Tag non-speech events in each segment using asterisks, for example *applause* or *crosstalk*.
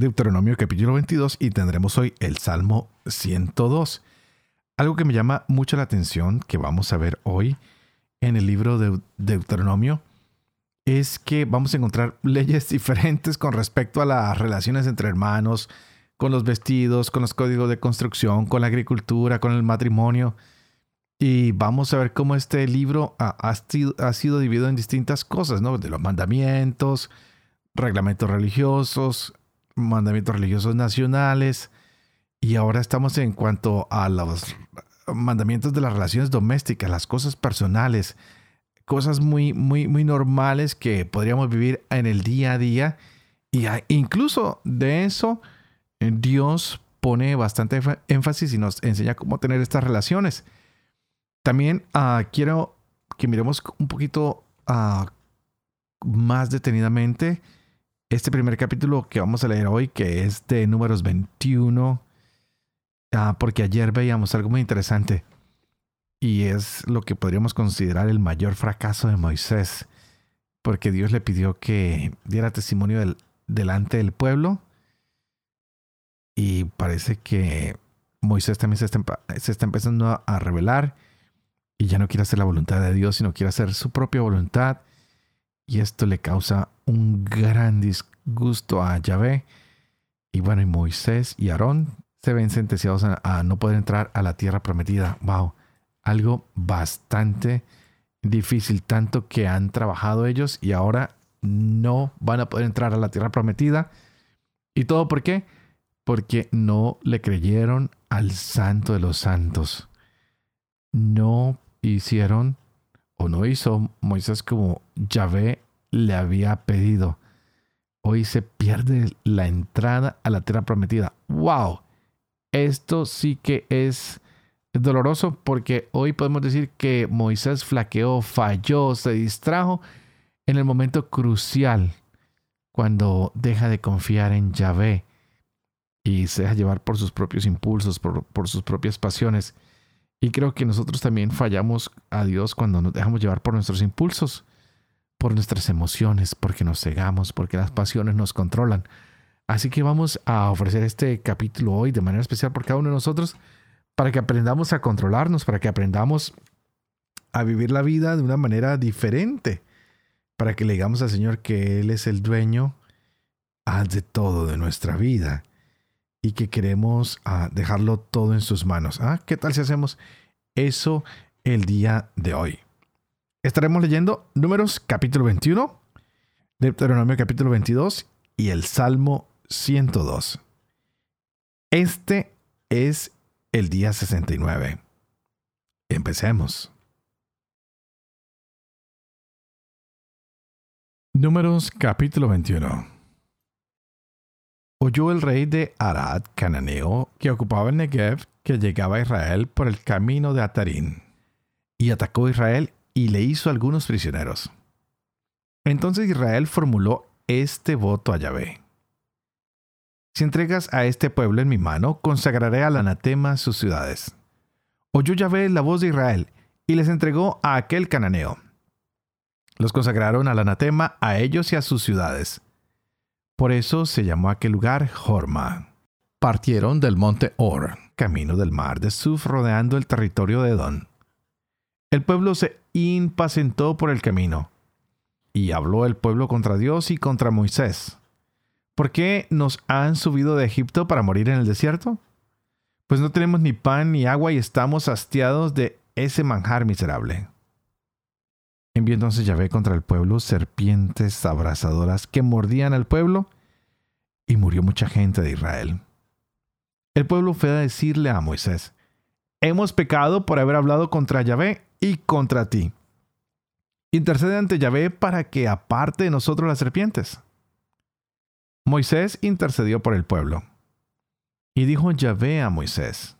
Deuteronomio capítulo 22 y tendremos hoy el Salmo 102. Algo que me llama mucho la atención que vamos a ver hoy en el libro de Deuteronomio es que vamos a encontrar leyes diferentes con respecto a las relaciones entre hermanos, con los vestidos, con los códigos de construcción, con la agricultura, con el matrimonio. Y vamos a ver cómo este libro ha, sido, dividido en distintas cosas, ¿no? De los mandamientos, reglamentos religiosos, mandamientos religiosos nacionales. Y ahora estamos en cuanto a los mandamientos de las relaciones domésticas, las cosas personales, cosas muy, muy, muy normales que podríamos vivir en el día a día. Y incluso de eso, eh, Dios pone bastante énfasis y nos enseña cómo tener estas relaciones. También ah, quiero que miremos un poquito ah, más detenidamente este primer capítulo que vamos a leer hoy, que es de números 21, ah, porque ayer veíamos algo muy interesante y es lo que podríamos considerar el mayor fracaso de Moisés, porque Dios le pidió que diera testimonio delante del pueblo y parece que Moisés también se está, se está empezando a revelar y ya no quiere hacer la voluntad de Dios, sino quiere hacer su propia voluntad. Y esto le causa un gran disgusto a Yahvé. Y bueno, y Moisés y Aarón se ven sentenciados a, no poder entrar a la tierra prometida. Wow, algo bastante difícil, tanto que han trabajado ellos y ahora no van a poder entrar a la tierra prometida. ¿Y todo por qué? Porque no le creyeron al santo de los santos. No hicieron o no hizo Moisés como Yahvé le había pedido. Hoy se pierde la entrada a la tierra prometida. ¡Wow! Esto sí que es doloroso porque hoy podemos decir que Moisés flaqueó, falló, se distrajo en el momento crucial cuando deja de confiar en Yahvé y se deja llevar por sus propios impulsos, por, por sus propias pasiones. Y creo que nosotros también fallamos a Dios cuando nos dejamos llevar por nuestros impulsos, por nuestras emociones, porque nos cegamos, porque las pasiones nos controlan. Así que vamos a ofrecer este capítulo hoy de manera especial por cada uno de nosotros para que aprendamos a controlarnos, para que aprendamos a vivir la vida de una manera diferente, para que le digamos al Señor que Él es el dueño de todo de nuestra vida y que queremos ah, dejarlo todo en sus manos. Ah, ¿Qué tal si hacemos eso el día de hoy? Estaremos leyendo Números capítulo 21, Deuteronomio capítulo 22 y el Salmo 102. Este es el día 69. Empecemos. Números capítulo 21 oyó el rey de Arad, cananeo, que ocupaba el Negev, que llegaba a Israel por el camino de Atarín, y atacó a Israel y le hizo algunos prisioneros. Entonces Israel formuló este voto a Yahvé. Si entregas a este pueblo en mi mano, consagraré al anatema sus ciudades. Oyó Yahvé la voz de Israel y les entregó a aquel cananeo. Los consagraron al anatema a ellos y a sus ciudades por eso se llamó aquel lugar Horma. Partieron del monte Or, camino del mar de Suf, rodeando el territorio de Edom. El pueblo se impacientó por el camino, y habló el pueblo contra Dios y contra Moisés. ¿Por qué nos han subido de Egipto para morir en el desierto? Pues no tenemos ni pan ni agua y estamos hastiados de ese manjar miserable. Envió entonces Yahvé contra el pueblo serpientes abrasadoras que mordían al pueblo y murió mucha gente de Israel. El pueblo fue a decirle a Moisés, hemos pecado por haber hablado contra Yahvé y contra ti. Intercede ante Yahvé para que aparte de nosotros las serpientes. Moisés intercedió por el pueblo. Y dijo Yahvé a Moisés,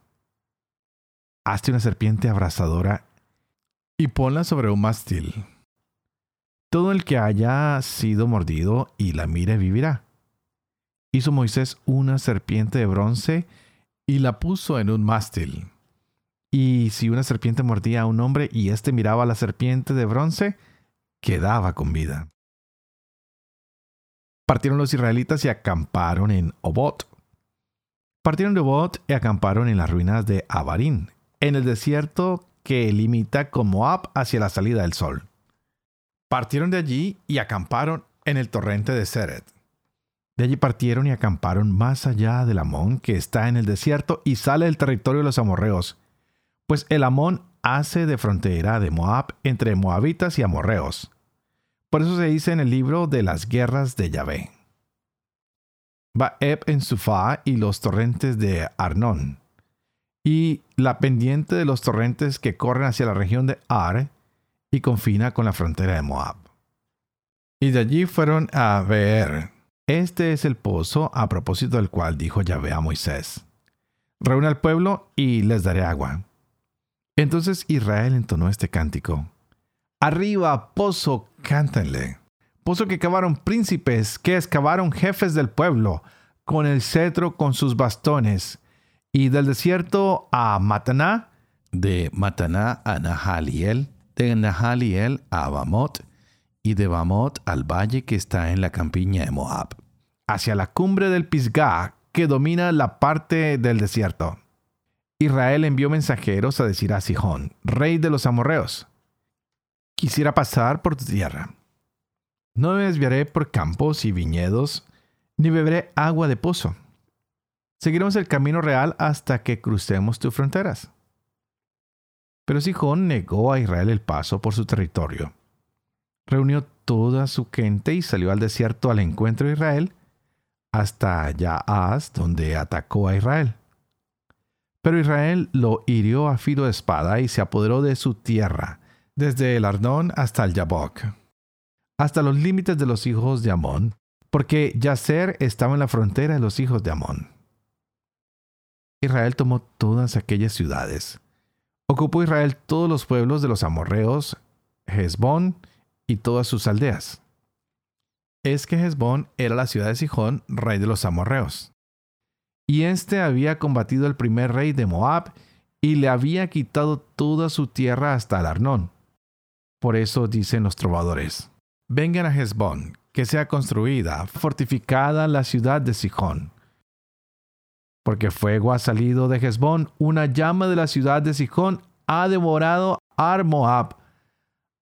Hazte una serpiente abrasadora y ponla sobre un mástil. Todo el que haya sido mordido y la mire vivirá. Hizo Moisés una serpiente de bronce y la puso en un mástil. Y si una serpiente mordía a un hombre y éste miraba a la serpiente de bronce, quedaba con vida. Partieron los israelitas y acamparon en Obot. Partieron de Obot y acamparon en las ruinas de Abarín, en el desierto que limita con Moab hacia la salida del sol. Partieron de allí y acamparon en el torrente de Seret. De allí partieron y acamparon más allá del Amón, que está en el desierto y sale del territorio de los amorreos, pues el Amón hace de frontera de Moab entre moabitas y amorreos. Por eso se dice en el libro de las guerras de Yahvé. Baeb en Sufá y los torrentes de Arnón, y la pendiente de los torrentes que corren hacia la región de Ar, y confina con la frontera de Moab. Y de allí fueron a Beer. Este es el pozo a propósito del cual dijo Yahvé a Moisés. Reúne al pueblo y les daré agua. Entonces Israel entonó este cántico. Arriba, pozo, cántenle. Pozo que cavaron príncipes, que excavaron jefes del pueblo, con el cetro, con sus bastones. Y del desierto a Mataná, de Mataná a Nahaliel, de Nahaliel a Bamot y de Bamot al valle que está en la campiña de Moab, hacia la cumbre del Pisgah que domina la parte del desierto. Israel envió mensajeros a decir a Sihón, rey de los amorreos, quisiera pasar por tu tierra. No me desviaré por campos y viñedos, ni beberé agua de pozo. Seguiremos el camino real hasta que crucemos tus fronteras. Pero Sijón negó a Israel el paso por su territorio. Reunió toda su gente y salió al desierto al encuentro de Israel, hasta Yaaz, donde atacó a Israel. Pero Israel lo hirió a filo de espada y se apoderó de su tierra, desde el Arnón hasta el Yabok, hasta los límites de los hijos de Amón, porque Yacer estaba en la frontera de los hijos de Amón. Israel tomó todas aquellas ciudades, Ocupó Israel todos los pueblos de los amorreos, Hezbón y todas sus aldeas. Es que Hezbón era la ciudad de Sijón, rey de los amorreos. Y éste había combatido al primer rey de Moab y le había quitado toda su tierra hasta el Arnón. Por eso dicen los trovadores, vengan a Hezbón, que sea construida, fortificada la ciudad de Sijón porque fuego ha salido de Hezbón, una llama de la ciudad de Sijón ha devorado a Moab,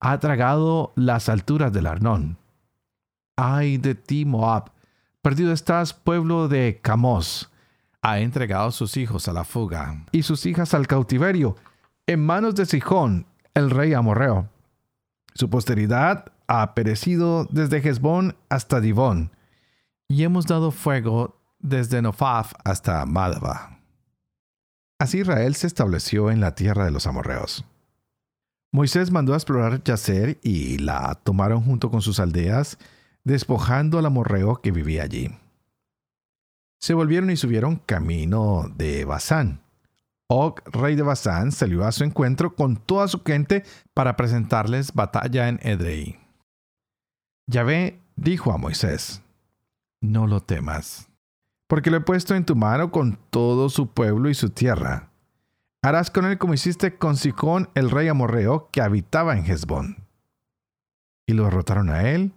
ha tragado las alturas del Arnón. Ay de ti, Moab, perdido estás, pueblo de Camos. Ha entregado sus hijos a la fuga y sus hijas al cautiverio, en manos de Sijón, el rey amorreo. Su posteridad ha perecido desde Hezbón hasta Divón, y hemos dado fuego desde Nofaf hasta Madaba. Así Israel se estableció en la tierra de los amorreos. Moisés mandó a explorar Yacer y la tomaron junto con sus aldeas, despojando al amorreo que vivía allí. Se volvieron y subieron camino de Basán. Og, rey de Basán, salió a su encuentro con toda su gente para presentarles batalla en Edrei. Yahvé dijo a Moisés, No lo temas porque lo he puesto en tu mano con todo su pueblo y su tierra. Harás con él como hiciste con Sicón, el rey amorreo, que habitaba en Hezbón. Y lo derrotaron a él,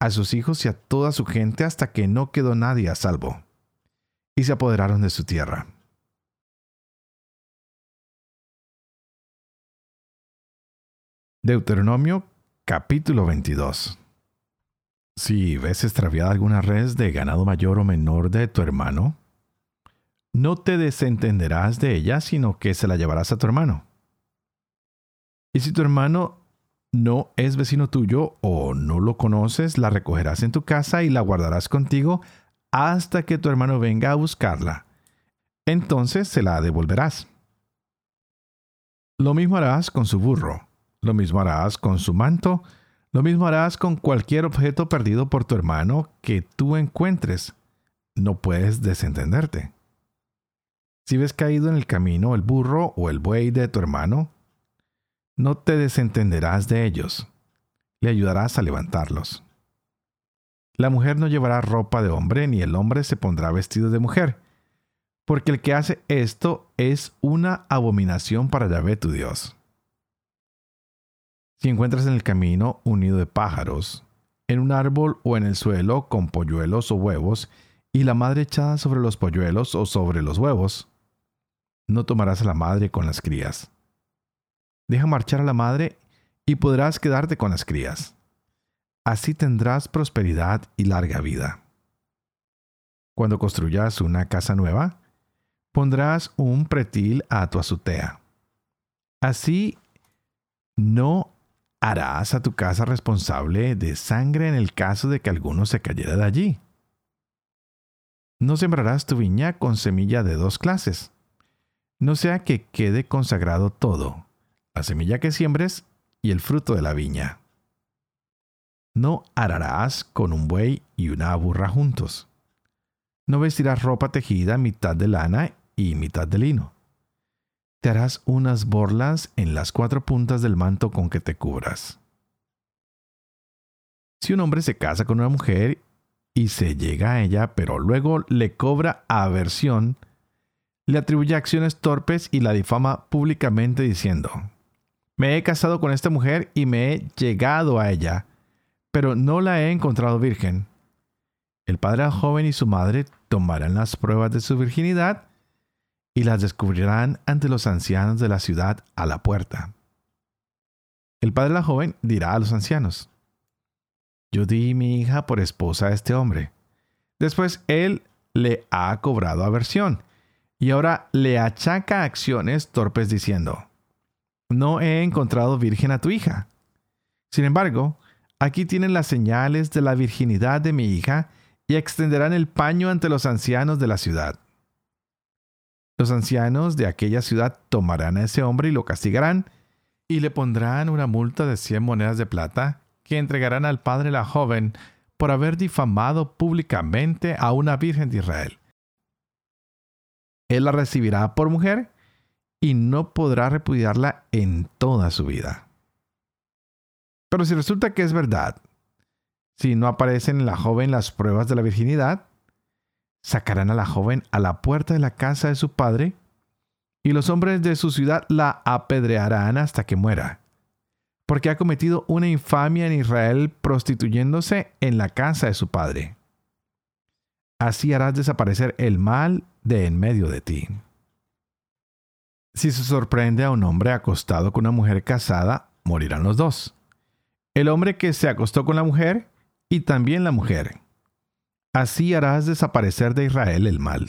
a sus hijos y a toda su gente hasta que no quedó nadie a salvo. Y se apoderaron de su tierra. Deuteronomio capítulo 22 si ves extraviada alguna res de ganado mayor o menor de tu hermano, no te desentenderás de ella, sino que se la llevarás a tu hermano. Y si tu hermano no es vecino tuyo o no lo conoces, la recogerás en tu casa y la guardarás contigo hasta que tu hermano venga a buscarla. Entonces se la devolverás. Lo mismo harás con su burro, lo mismo harás con su manto, Lo mismo harás con cualquier objeto perdido por tu hermano que tú encuentres. No puedes desentenderte. Si ves caído en el camino el burro o el buey de tu hermano, no te desentenderás de ellos. Le ayudarás a levantarlos. La mujer no llevará ropa de hombre, ni el hombre se pondrá vestido de mujer, porque el que hace esto es una abominación para Yahvé tu Dios. Si encuentras en el camino un nido de pájaros, en un árbol o en el suelo con polluelos o huevos, y la madre echada sobre los polluelos o sobre los huevos, no tomarás a la madre con las crías. Deja marchar a la madre y podrás quedarte con las crías. Así tendrás prosperidad y larga vida. Cuando construyas una casa nueva, pondrás un pretil a tu azotea. Así no harás a tu casa responsable de sangre en el caso de que alguno se cayera de allí. No sembrarás tu viña con semilla de dos clases. No sea que quede consagrado todo, la semilla que siembres y el fruto de la viña. No ararás con un buey y una burra juntos. No vestirás ropa tejida mitad de lana y mitad de lino te harás unas borlas en las cuatro puntas del manto con que te cubras. Si un hombre se casa con una mujer y se llega a ella, pero luego le cobra aversión, le atribuye acciones torpes y la difama públicamente diciendo, me he casado con esta mujer y me he llegado a ella, pero no la he encontrado virgen. El padre joven y su madre tomarán las pruebas de su virginidad y las descubrirán ante los ancianos de la ciudad a la puerta. El padre la joven dirá a los ancianos, yo di mi hija por esposa a este hombre. Después él le ha cobrado aversión y ahora le achaca acciones torpes diciendo, no he encontrado virgen a tu hija. Sin embargo, aquí tienen las señales de la virginidad de mi hija y extenderán el paño ante los ancianos de la ciudad. Los ancianos de aquella ciudad tomarán a ese hombre y lo castigarán, y le pondrán una multa de cien monedas de plata que entregarán al padre la joven por haber difamado públicamente a una virgen de Israel. Él la recibirá por mujer y no podrá repudiarla en toda su vida. Pero si resulta que es verdad, si no aparecen en la joven las pruebas de la virginidad, sacarán a la joven a la puerta de la casa de su padre, y los hombres de su ciudad la apedrearán hasta que muera, porque ha cometido una infamia en Israel prostituyéndose en la casa de su padre. Así harás desaparecer el mal de en medio de ti. Si se sorprende a un hombre acostado con una mujer casada, morirán los dos. El hombre que se acostó con la mujer y también la mujer Así harás desaparecer de Israel el mal.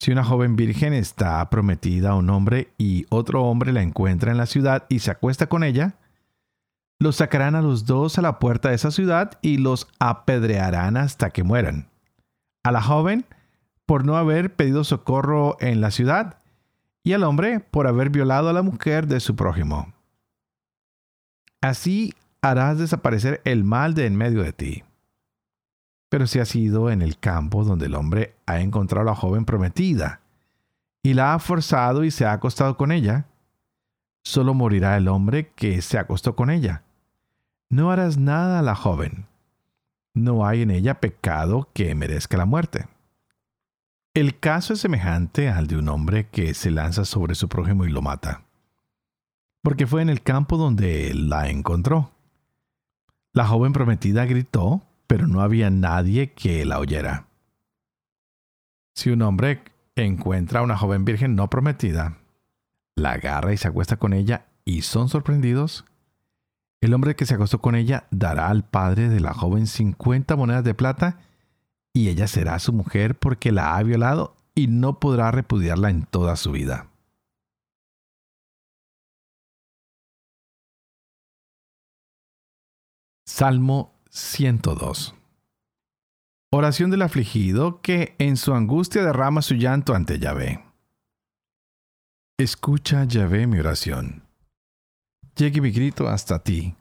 Si una joven virgen está prometida a un hombre y otro hombre la encuentra en la ciudad y se acuesta con ella, los sacarán a los dos a la puerta de esa ciudad y los apedrearán hasta que mueran. A la joven por no haber pedido socorro en la ciudad y al hombre por haber violado a la mujer de su prójimo. Así harás desaparecer el mal de en medio de ti. Pero si has ido en el campo donde el hombre ha encontrado a la joven prometida y la ha forzado y se ha acostado con ella, solo morirá el hombre que se acostó con ella. No harás nada a la joven. No hay en ella pecado que merezca la muerte. El caso es semejante al de un hombre que se lanza sobre su prójimo y lo mata, porque fue en el campo donde la encontró. La joven prometida gritó, pero no había nadie que la oyera. Si un hombre encuentra a una joven virgen no prometida, la agarra y se acuesta con ella y son sorprendidos, el hombre que se acostó con ella dará al padre de la joven 50 monedas de plata y ella será su mujer porque la ha violado y no podrá repudiarla en toda su vida. Salmo 102. Oración del afligido que en su angustia derrama su llanto ante Yahvé. Escucha, Yahvé, mi oración. Llegue mi grito hasta ti.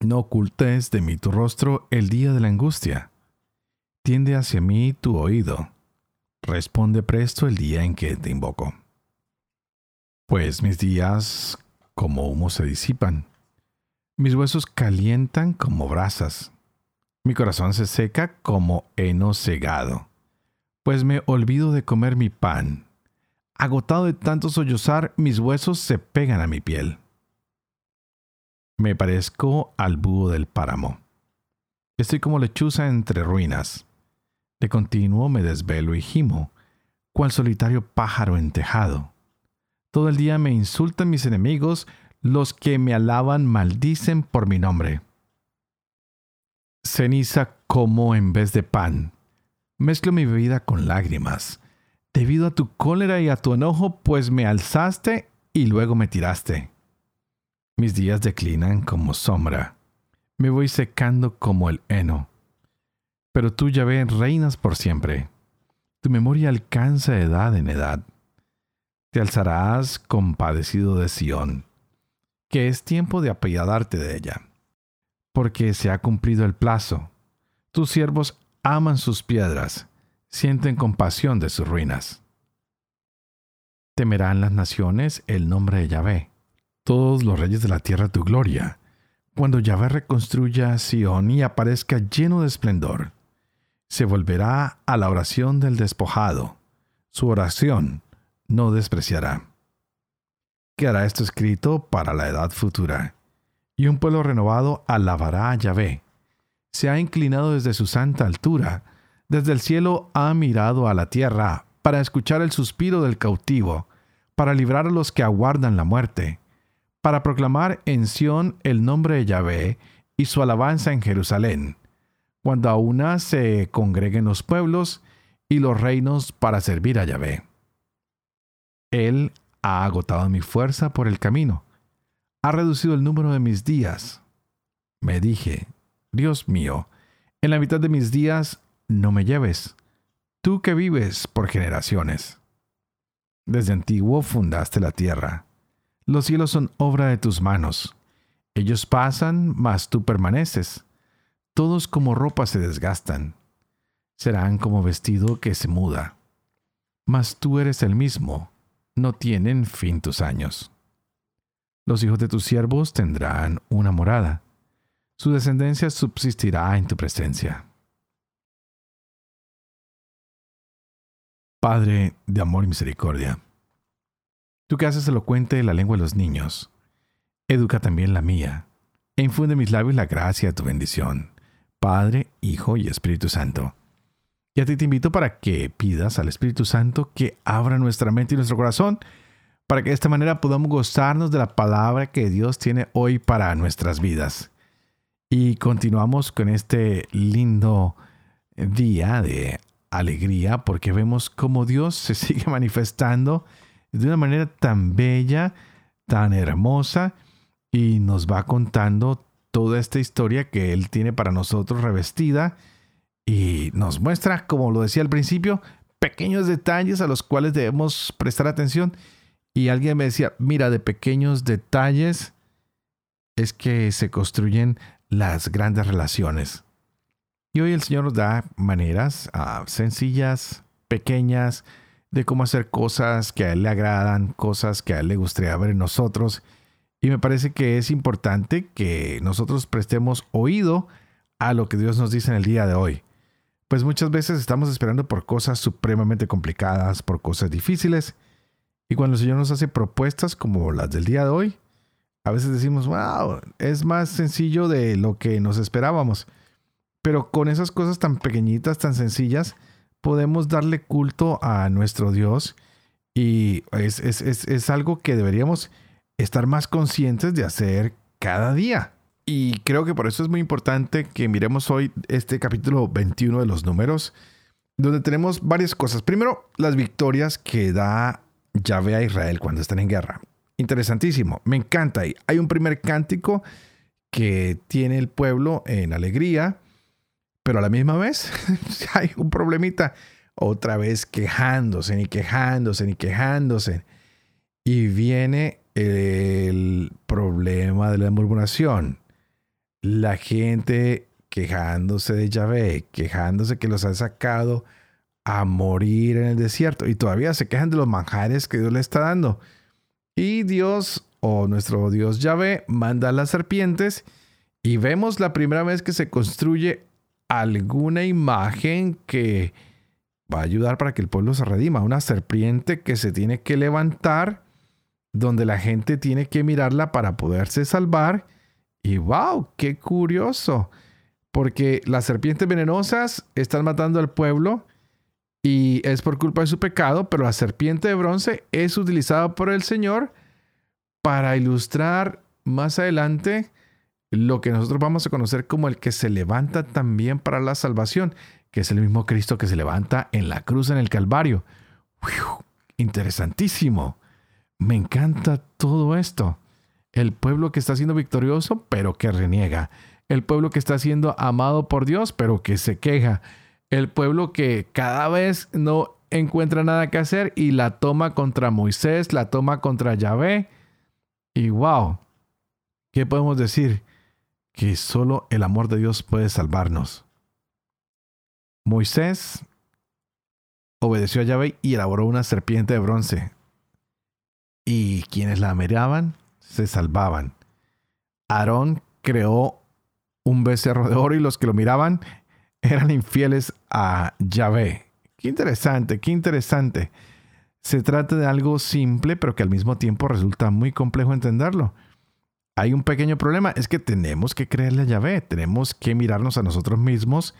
No ocultes de mí tu rostro el día de la angustia. Tiende hacia mí tu oído. Responde presto el día en que te invoco. Pues mis días como humo se disipan. Mis huesos calientan como brasas. Mi corazón se seca como heno cegado. Pues me olvido de comer mi pan. Agotado de tanto sollozar, mis huesos se pegan a mi piel. Me parezco al búho del páramo. Estoy como lechuza entre ruinas. De continuo me desvelo y gimo, cual solitario pájaro en tejado. Todo el día me insultan mis enemigos, los que me alaban maldicen por mi nombre. Ceniza como en vez de pan. Mezclo mi bebida con lágrimas. Debido a tu cólera y a tu enojo, pues me alzaste y luego me tiraste. Mis días declinan como sombra. Me voy secando como el heno. Pero tú, ya ves reinas por siempre. Tu memoria alcanza edad en edad. Te alzarás compadecido de Sión, que es tiempo de apiadarte de ella. Porque se ha cumplido el plazo. Tus siervos aman sus piedras, sienten compasión de sus ruinas. Temerán las naciones el nombre de Yahvé todos los reyes de la tierra tu gloria, cuando Yahvé reconstruya Sión y aparezca lleno de esplendor. Se volverá a la oración del despojado. Su oración no despreciará. Quedará esto escrito para la edad futura. Y un pueblo renovado alabará a Yahvé. Se ha inclinado desde su santa altura, desde el cielo ha mirado a la tierra para escuchar el suspiro del cautivo, para librar a los que aguardan la muerte para proclamar en Sión el nombre de Yahvé y su alabanza en Jerusalén, cuando aún se congreguen los pueblos y los reinos para servir a Yahvé. Él ha agotado mi fuerza por el camino, ha reducido el número de mis días. Me dije, Dios mío, en la mitad de mis días no me lleves, tú que vives por generaciones. Desde antiguo fundaste la tierra los cielos son obra de tus manos. Ellos pasan, mas tú permaneces. Todos como ropa se desgastan. Serán como vestido que se muda. Mas tú eres el mismo. No tienen fin tus años. Los hijos de tus siervos tendrán una morada. Su descendencia subsistirá en tu presencia. Padre de amor y misericordia Tú que haces elocuente la lengua de los niños, educa también la mía, e infunde en mis labios la gracia de tu bendición, Padre, Hijo y Espíritu Santo. Y a ti te invito para que pidas al Espíritu Santo que abra nuestra mente y nuestro corazón, para que de esta manera podamos gozarnos de la palabra que Dios tiene hoy para nuestras vidas. Y continuamos con este lindo día de alegría, porque vemos cómo Dios se *laughs* sigue manifestando de una manera tan bella, tan hermosa, y nos va contando toda esta historia que Él tiene para nosotros revestida y nos muestra, como lo decía al principio, pequeños detalles a los cuales debemos prestar atención. Y alguien me decía, mira, de pequeños detalles es que se construyen las grandes relaciones. Y hoy el Señor nos da maneras ah, sencillas, pequeñas, de cómo hacer cosas que a él le agradan, cosas que a él le gustaría ver en nosotros. Y me parece que es importante que nosotros prestemos oído a lo que Dios nos dice en el día de hoy. Pues muchas veces estamos esperando por cosas supremamente complicadas, por cosas difíciles. Y cuando el Señor nos hace propuestas como las del día de hoy, a veces decimos, wow, es más sencillo de lo que nos esperábamos. Pero con esas cosas tan pequeñitas, tan sencillas, podemos darle culto a nuestro Dios y es, es, algo que deberíamos estar más conscientes de hacer cada día. Y creo que por eso es muy importante que miremos hoy este capítulo 21 de los números, donde tenemos varias cosas. Primero, las victorias que da Yahvé a Israel cuando están en guerra. Interesantísimo, me encanta. Hay un primer cántico que tiene el pueblo en alegría pero a la misma vez *laughs* hay un problemita. Otra vez quejándose, ni quejándose, ni quejándose. Y viene el problema de la murmuración. La gente quejándose de Yahvé, quejándose que los ha sacado a morir en el desierto y todavía se quejan de los manjares que Dios le está dando. Y Dios o nuestro Dios Yahvé manda a las serpientes y vemos la primera vez que se construye alguna imagen que va a ayudar para que el pueblo se redima. Una serpiente que se tiene que levantar, donde la gente tiene que mirarla para poderse salvar. Y wow, qué curioso. Porque las serpientes venenosas están matando al pueblo y es por culpa de su pecado, pero la serpiente de bronce es utilizada por el Señor para ilustrar más adelante lo que nosotros vamos a conocer como el que se levanta también para la salvación, que es el mismo Cristo que se levanta en la cruz en el Calvario. interesantísimo. Me encanta todo esto. El pueblo que está siendo victorioso, pero que reniega. El pueblo que está siendo amado por Dios, pero que se queja. El pueblo que cada vez no encuentra nada que hacer y la toma contra Moisés, la toma contra Yahvé. Y wow, ¿qué podemos decir? Que solo el amor de Dios puede salvarnos. Moisés obedeció a Yahvé y elaboró una serpiente de bronce. Y quienes la miraban se salvaban. Aarón creó un becerro de oro y los que lo miraban eran infieles a Yahvé. Qué interesante, qué interesante. Se trata de algo simple, pero que al mismo tiempo resulta muy complejo entenderlo. Hay un pequeño problema, es que tenemos que creerle a Yahvé, tenemos que mirarnos a nosotros mismos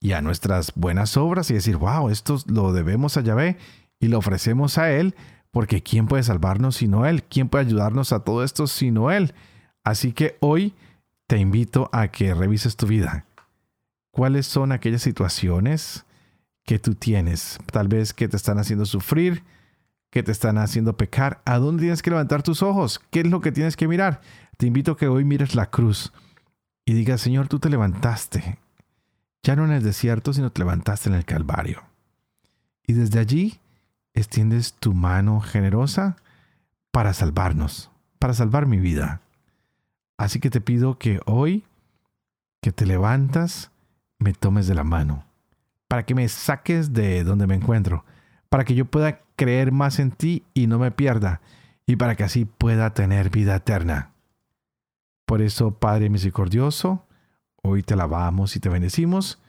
y a nuestras buenas obras y decir, wow, esto lo debemos a Yahvé y lo ofrecemos a Él, porque ¿quién puede salvarnos sino Él? ¿Quién puede ayudarnos a todo esto sino Él? Así que hoy te invito a que revises tu vida. ¿Cuáles son aquellas situaciones que tú tienes? Tal vez que te están haciendo sufrir, que te están haciendo pecar. ¿A dónde tienes que levantar tus ojos? ¿Qué es lo que tienes que mirar? Te invito a que hoy mires la cruz y digas, Señor, tú te levantaste ya no en el desierto, sino te levantaste en el Calvario. Y desde allí extiendes tu mano generosa para salvarnos, para salvar mi vida. Así que te pido que hoy, que te levantas, me tomes de la mano, para que me saques de donde me encuentro, para que yo pueda creer más en ti y no me pierda, y para que así pueda tener vida eterna. Por eso, Padre misericordioso, Hoy te alabamos y te bendecimos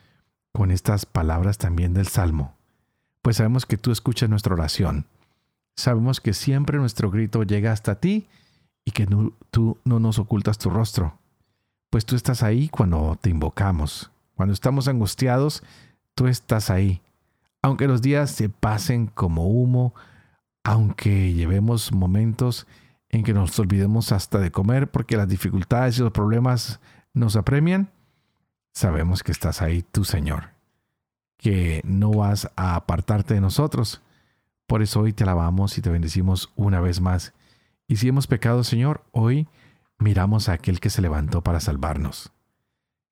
con estas palabras también del Salmo, pues sabemos que tú escuchas nuestra oración. Sabemos que siempre nuestro grito llega hasta ti y que tú no nos ocultas tu rostro, pues tú estás ahí cuando te invocamos. Cuando estamos angustiados, tú estás ahí. Aunque los días se pasen como humo, aunque llevemos momentos en que nos olvidemos hasta de comer porque las dificultades y los problemas nos apremian, sabemos que estás ahí tú, Señor, que no vas a apartarte de nosotros. Por eso hoy te alabamos y te bendecimos una vez más. Y si hemos pecado, Señor, hoy miramos a aquel que se levantó para salvarnos.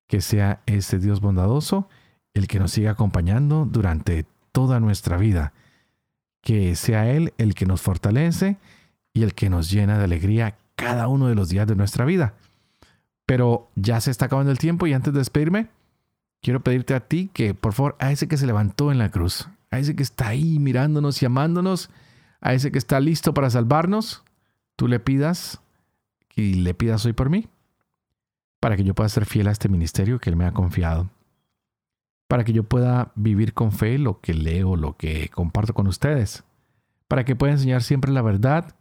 Que sea ese Dios bondadoso el que nos siga acompañando durante toda nuestra vida. Que sea Él el que nos fortalece y el que nos llena de alegría cada uno de los días de nuestra vida. Pero ya se está acabando el tiempo y antes de despedirme, quiero pedirte a ti que por favor a ese que se levantó en la cruz, a ese que está ahí mirándonos y amándonos, a ese que está listo para salvarnos, tú le pidas y le pidas hoy por mí, para que yo pueda ser fiel a este ministerio que Él me ha confiado, para que yo pueda vivir con fe lo que leo, lo que comparto con ustedes, para que pueda enseñar siempre la verdad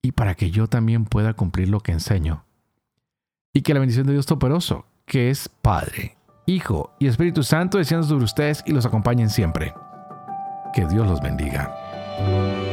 y para que yo también pueda cumplir lo que enseño. Y que la bendición de Dios Todopoderoso, que es Padre, Hijo y Espíritu Santo, descienda sobre ustedes y los acompañen siempre. Que Dios los bendiga.